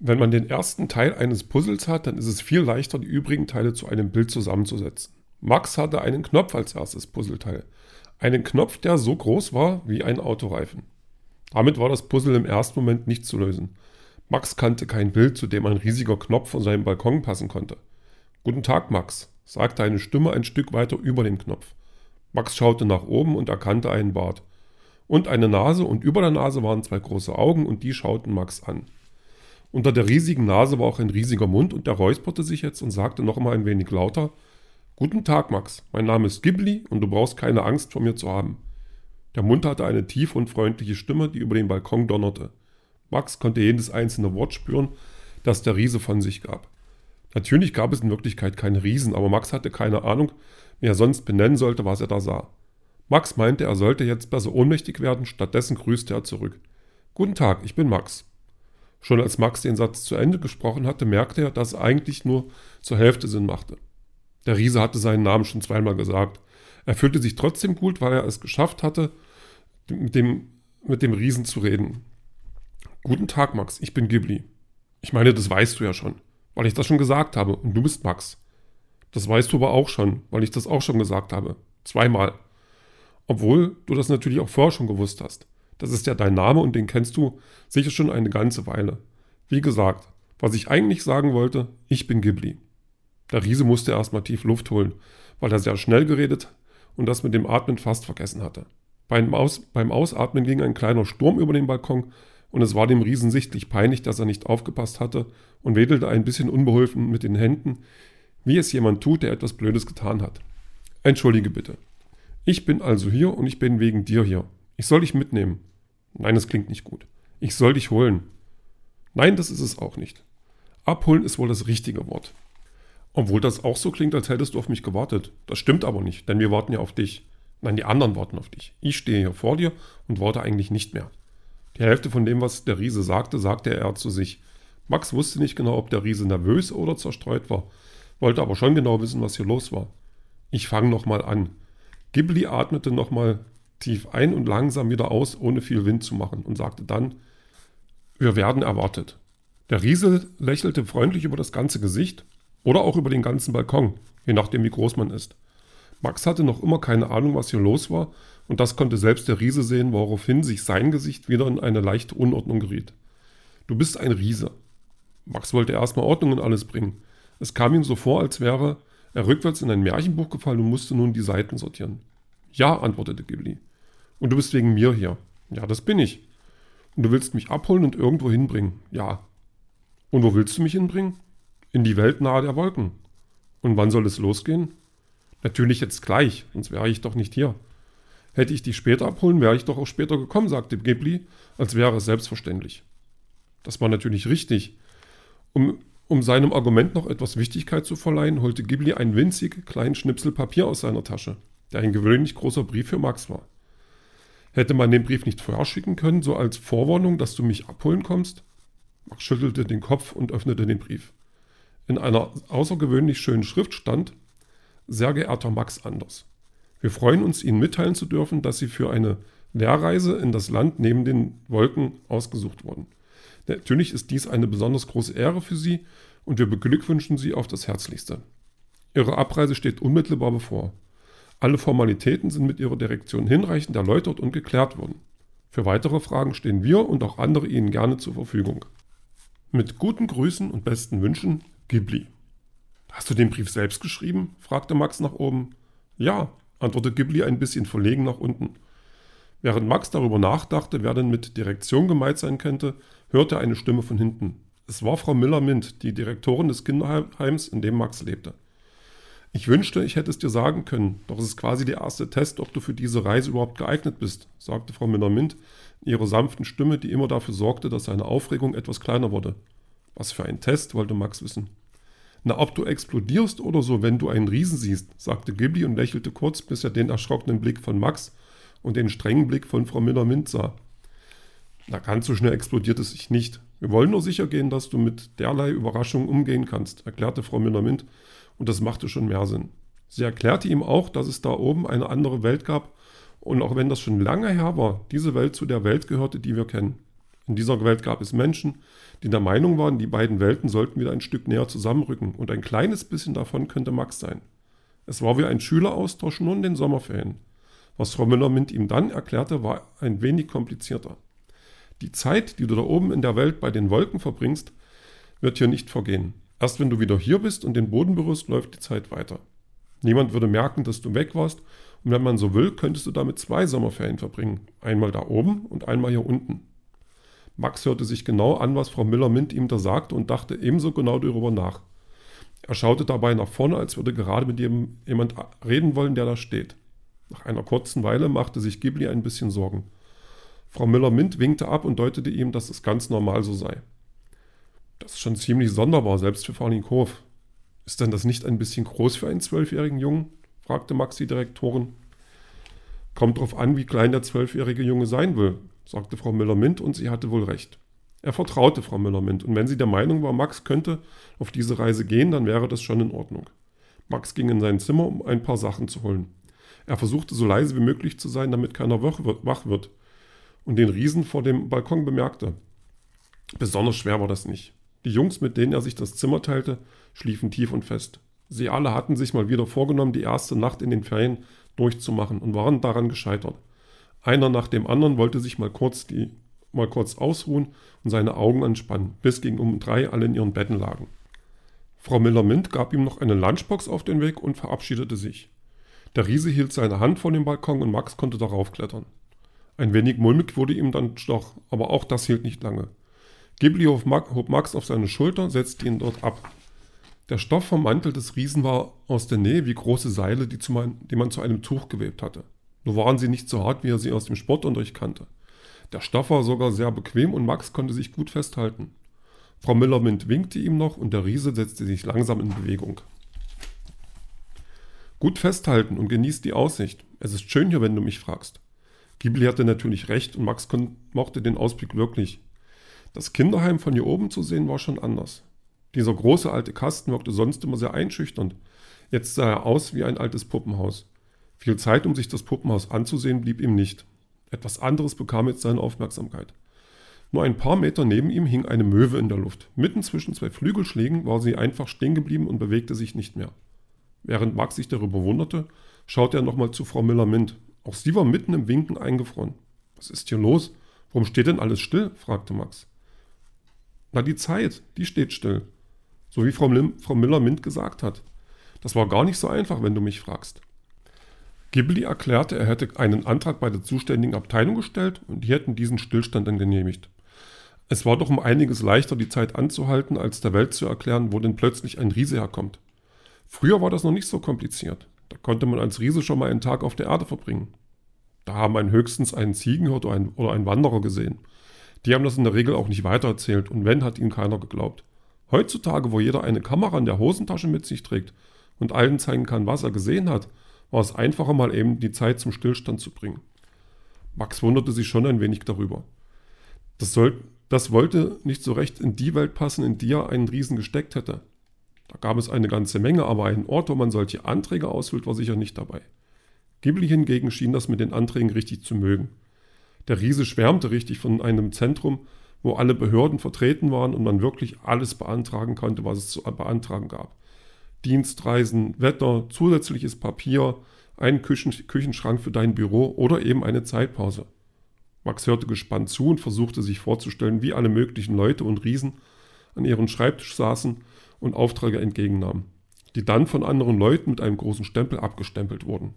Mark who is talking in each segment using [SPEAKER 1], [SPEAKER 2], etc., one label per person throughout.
[SPEAKER 1] Wenn man den ersten Teil eines Puzzles hat, dann ist es viel leichter, die übrigen Teile zu einem Bild zusammenzusetzen. Max hatte einen Knopf als erstes Puzzleteil. Einen Knopf, der so groß war wie ein Autoreifen. Damit war das Puzzle im ersten Moment nicht zu lösen. Max kannte kein Bild, zu dem ein riesiger Knopf von seinem Balkon passen konnte. Guten Tag, Max, sagte eine Stimme ein Stück weiter über dem Knopf. Max schaute nach oben und erkannte einen Bart. Und eine Nase und über der Nase waren zwei große Augen und die schauten Max an. Unter der riesigen Nase war auch ein riesiger Mund und der räusperte sich jetzt und sagte noch einmal ein wenig lauter: Guten Tag, Max. Mein Name ist Ghibli und du brauchst keine Angst vor mir zu haben. Der Mund hatte eine tiefe und freundliche Stimme, die über den Balkon donnerte. Max konnte jedes einzelne Wort spüren, das der Riese von sich gab. Natürlich gab es in Wirklichkeit keine Riesen, aber Max hatte keine Ahnung, wie er sonst benennen sollte, was er da sah. Max meinte, er sollte jetzt besser ohnmächtig werden, stattdessen grüßte er zurück. Guten Tag, ich bin Max. Schon als Max den Satz zu Ende gesprochen hatte, merkte er, dass es eigentlich nur zur Hälfte Sinn machte. Der Riese hatte seinen Namen schon zweimal gesagt. Er fühlte sich trotzdem gut, weil er es geschafft hatte, mit dem, mit dem Riesen zu reden. Guten Tag, Max, ich bin Ghibli. Ich meine, das weißt du ja schon weil ich das schon gesagt habe und du bist Max. Das weißt du aber auch schon, weil ich das auch schon gesagt habe. Zweimal. Obwohl du das natürlich auch vorher schon gewusst hast. Das ist ja dein Name und den kennst du sicher schon eine ganze Weile. Wie gesagt, was ich eigentlich sagen wollte, ich bin Ghibli. Der Riese musste erstmal tief Luft holen, weil er sehr schnell geredet und das mit dem Atmen fast vergessen hatte. Beim, Aus, beim Ausatmen ging ein kleiner Sturm über den Balkon und es war dem Riesen sichtlich peinlich, dass er nicht aufgepasst hatte und wedelte ein bisschen unbeholfen mit den Händen, wie es jemand tut, der etwas Blödes getan hat. Entschuldige bitte. Ich bin also hier und ich bin wegen dir hier. Ich soll dich mitnehmen. Nein, das klingt nicht gut. Ich soll dich holen. Nein, das ist es auch nicht. Abholen ist wohl das richtige Wort. Obwohl das auch so klingt, als hättest du auf mich gewartet. Das stimmt aber nicht, denn wir warten ja auf dich. Nein, die anderen warten auf dich. Ich stehe hier vor dir und warte eigentlich nicht mehr. Die Hälfte von dem, was der Riese sagte, sagte er zu sich. Max wusste nicht genau, ob der Riese nervös oder zerstreut war, wollte aber schon genau wissen, was hier los war. Ich fange nochmal an. Ghibli atmete nochmal tief ein und langsam wieder aus, ohne viel Wind zu machen, und sagte dann, wir werden erwartet. Der Riese lächelte freundlich über das ganze Gesicht oder auch über den ganzen Balkon, je nachdem wie groß man ist. Max hatte noch immer keine Ahnung, was hier los war, und das konnte selbst der Riese sehen, woraufhin sich sein Gesicht wieder in eine leichte Unordnung geriet. Du bist ein Riese. Max wollte erstmal Ordnung in alles bringen. Es kam ihm so vor, als wäre er rückwärts in ein Märchenbuch gefallen und musste nun die Seiten sortieren. Ja, antwortete Ghibli. Und du bist wegen mir hier. Ja, das bin ich. Und du willst mich abholen und irgendwo hinbringen. Ja. Und wo willst du mich hinbringen? In die Welt nahe der Wolken. Und wann soll es losgehen? Natürlich jetzt gleich, sonst wäre ich doch nicht hier. Hätte ich dich später abholen, wäre ich doch auch später gekommen, sagte Ghibli, als wäre es selbstverständlich. Das war natürlich richtig. Um, um seinem Argument noch etwas Wichtigkeit zu verleihen, holte Ghibli einen winzig kleinen Schnipsel Papier aus seiner Tasche, der ein gewöhnlich großer Brief für Max war. Hätte man den Brief nicht vorher schicken können, so als Vorwarnung, dass du mich abholen kommst? Max schüttelte den Kopf und öffnete den Brief. In einer außergewöhnlich schönen Schrift stand sehr geehrter Max Anders, wir freuen uns, Ihnen mitteilen zu dürfen, dass Sie für eine Lehrreise in das Land neben den Wolken ausgesucht wurden. Natürlich ist dies eine besonders große Ehre für Sie und wir beglückwünschen Sie auf das Herzlichste. Ihre Abreise steht unmittelbar bevor. Alle Formalitäten sind mit Ihrer Direktion hinreichend erläutert und geklärt worden. Für weitere Fragen stehen wir und auch andere Ihnen gerne zur Verfügung. Mit guten Grüßen und besten Wünschen, Ghibli. Hast du den Brief selbst geschrieben? fragte Max nach oben. Ja, antwortete Ghibli ein bisschen verlegen nach unten. Während Max darüber nachdachte, wer denn mit Direktion gemeint sein könnte, hörte er eine Stimme von hinten. Es war Frau Müller-Mint, die Direktorin des Kinderheims, in dem Max lebte. Ich wünschte, ich hätte es dir sagen können, doch es ist quasi der erste Test, ob du für diese Reise überhaupt geeignet bist, sagte Frau Müller-Mint in ihrer sanften Stimme, die immer dafür sorgte, dass seine Aufregung etwas kleiner wurde. Was für ein Test, wollte Max wissen. Na, ob du explodierst oder so, wenn du einen Riesen siehst, sagte Ghibli und lächelte kurz, bis er den erschrockenen Blick von Max und den strengen Blick von Frau Miller-Mint sah. Na, ganz so schnell explodiert es sich nicht. Wir wollen nur sicher gehen, dass du mit derlei Überraschungen umgehen kannst, erklärte Frau Miller-Mint, und das machte schon mehr Sinn. Sie erklärte ihm auch, dass es da oben eine andere Welt gab, und auch wenn das schon lange her war, diese Welt zu der Welt gehörte, die wir kennen. In dieser Welt gab es Menschen, die der Meinung waren, die beiden Welten sollten wieder ein Stück näher zusammenrücken und ein kleines bisschen davon könnte Max sein. Es war wie ein Schüleraustausch nur in den Sommerferien. Was Frau Müller-Mint ihm dann erklärte, war ein wenig komplizierter. Die Zeit, die du da oben in der Welt bei den Wolken verbringst, wird hier nicht vergehen. Erst wenn du wieder hier bist und den Boden berührst, läuft die Zeit weiter. Niemand würde merken, dass du weg warst, und wenn man so will, könntest du damit zwei Sommerferien verbringen. Einmal da oben und einmal hier unten. Max hörte sich genau an, was Frau Müller-Mint ihm da sagte und dachte ebenso genau darüber nach. Er schaute dabei nach vorne, als würde gerade mit jemand reden wollen, der da steht. Nach einer kurzen Weile machte sich Ghibli ein bisschen Sorgen. Frau Müller-Mint winkte ab und deutete ihm, dass es ganz normal so sei. Das ist schon ziemlich sonderbar, selbst für Frau Hof. Ist denn das nicht ein bisschen groß für einen zwölfjährigen Jungen? fragte Max die Direktorin. Kommt drauf an, wie klein der zwölfjährige Junge sein will, sagte Frau Müller-Mint und sie hatte wohl recht. Er vertraute Frau Müller-Mint und wenn sie der Meinung war, Max könnte auf diese Reise gehen, dann wäre das schon in Ordnung. Max ging in sein Zimmer, um ein paar Sachen zu holen. Er versuchte so leise wie möglich zu sein, damit keiner wach wird und den Riesen vor dem Balkon bemerkte. Besonders schwer war das nicht. Die Jungs, mit denen er sich das Zimmer teilte, schliefen tief und fest. Sie alle hatten sich mal wieder vorgenommen, die erste Nacht in den Ferien durchzumachen und waren daran gescheitert. Einer nach dem anderen wollte sich mal kurz, die, mal kurz ausruhen und seine Augen anspannen, bis gegen um drei alle in ihren Betten lagen. Frau Miller-Mint gab ihm noch eine Lunchbox auf den Weg und verabschiedete sich. Der Riese hielt seine Hand vor dem Balkon und Max konnte darauf klettern. Ein wenig mulmig wurde ihm dann doch, aber auch das hielt nicht lange. Ghibli hob Max auf seine Schulter, setzte ihn dort ab. Der Stoff vom Mantel des Riesen war aus der Nähe wie große Seile, die, man, die man zu einem Tuch gewebt hatte. Nur waren sie nicht so hart, wie er sie aus dem Sportunterricht kannte. Der Stoff war sogar sehr bequem und Max konnte sich gut festhalten. Frau Müller-Mint winkte ihm noch und der Riese setzte sich langsam in Bewegung. Gut festhalten und genießt die Aussicht. Es ist schön hier, wenn du mich fragst. Ghibli hatte natürlich recht und Max mochte den Ausblick wirklich. Das Kinderheim von hier oben zu sehen war schon anders. Dieser große alte Kasten wirkte sonst immer sehr einschüchternd. Jetzt sah er aus wie ein altes Puppenhaus. Viel Zeit, um sich das Puppenhaus anzusehen, blieb ihm nicht. Etwas anderes bekam jetzt seine Aufmerksamkeit. Nur ein paar Meter neben ihm hing eine Möwe in der Luft. Mitten zwischen zwei Flügelschlägen war sie einfach stehen geblieben und bewegte sich nicht mehr. Während Max sich darüber wunderte, schaute er nochmal zu Frau Müller-Mint. Auch sie war mitten im Winken eingefroren. Was ist hier los? Warum steht denn alles still? fragte Max. Na, die Zeit, die steht still. So wie Frau, Frau Müller-Mint gesagt hat. Das war gar nicht so einfach, wenn du mich fragst. Ghibli erklärte, er hätte einen Antrag bei der zuständigen Abteilung gestellt und die hätten diesen Stillstand dann genehmigt. Es war doch um einiges leichter, die Zeit anzuhalten, als der Welt zu erklären, wo denn plötzlich ein Riese herkommt. Früher war das noch nicht so kompliziert. Da konnte man als Riese schon mal einen Tag auf der Erde verbringen. Da haben einen höchstens einen Ziegenhirt oder einen Wanderer gesehen. Die haben das in der Regel auch nicht weitererzählt und wenn, hat ihnen keiner geglaubt. Heutzutage, wo jeder eine Kamera in der Hosentasche mit sich trägt und allen zeigen kann, was er gesehen hat, war es einfacher, mal eben die Zeit zum Stillstand zu bringen. Max wunderte sich schon ein wenig darüber. Das, soll, das wollte nicht so recht in die Welt passen, in die er einen Riesen gesteckt hätte. Da gab es eine ganze Menge, aber einen Ort, wo man solche Anträge ausfüllt, war sicher nicht dabei. Ghibli hingegen schien das mit den Anträgen richtig zu mögen. Der Riese schwärmte richtig von einem Zentrum, wo alle Behörden vertreten waren und man wirklich alles beantragen konnte, was es zu beantragen gab. Dienstreisen, Wetter, zusätzliches Papier, einen Küchen Küchenschrank für dein Büro oder eben eine Zeitpause. Max hörte gespannt zu und versuchte sich vorzustellen, wie alle möglichen Leute und Riesen an ihrem Schreibtisch saßen und Aufträge entgegennahmen, die dann von anderen Leuten mit einem großen Stempel abgestempelt wurden.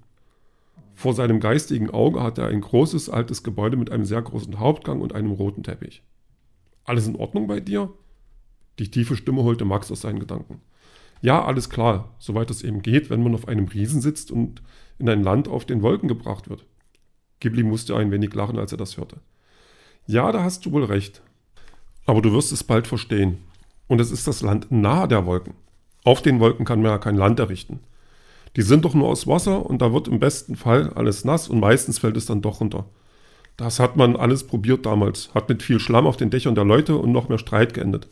[SPEAKER 1] Vor seinem geistigen Auge hatte er ein großes altes Gebäude mit einem sehr großen Hauptgang und einem roten Teppich. Alles in Ordnung bei dir? Die tiefe Stimme holte Max aus seinen Gedanken. Ja, alles klar, soweit es eben geht, wenn man auf einem Riesen sitzt und in ein Land auf den Wolken gebracht wird. Ghibli musste ein wenig lachen, als er das hörte. Ja, da hast du wohl recht. Aber du wirst es bald verstehen. Und es ist das Land nahe der Wolken. Auf den Wolken kann man ja kein Land errichten. Die sind doch nur aus Wasser und da wird im besten Fall alles nass und meistens fällt es dann doch runter. Das hat man alles probiert damals, hat mit viel Schlamm auf den Dächern der Leute und noch mehr Streit geendet.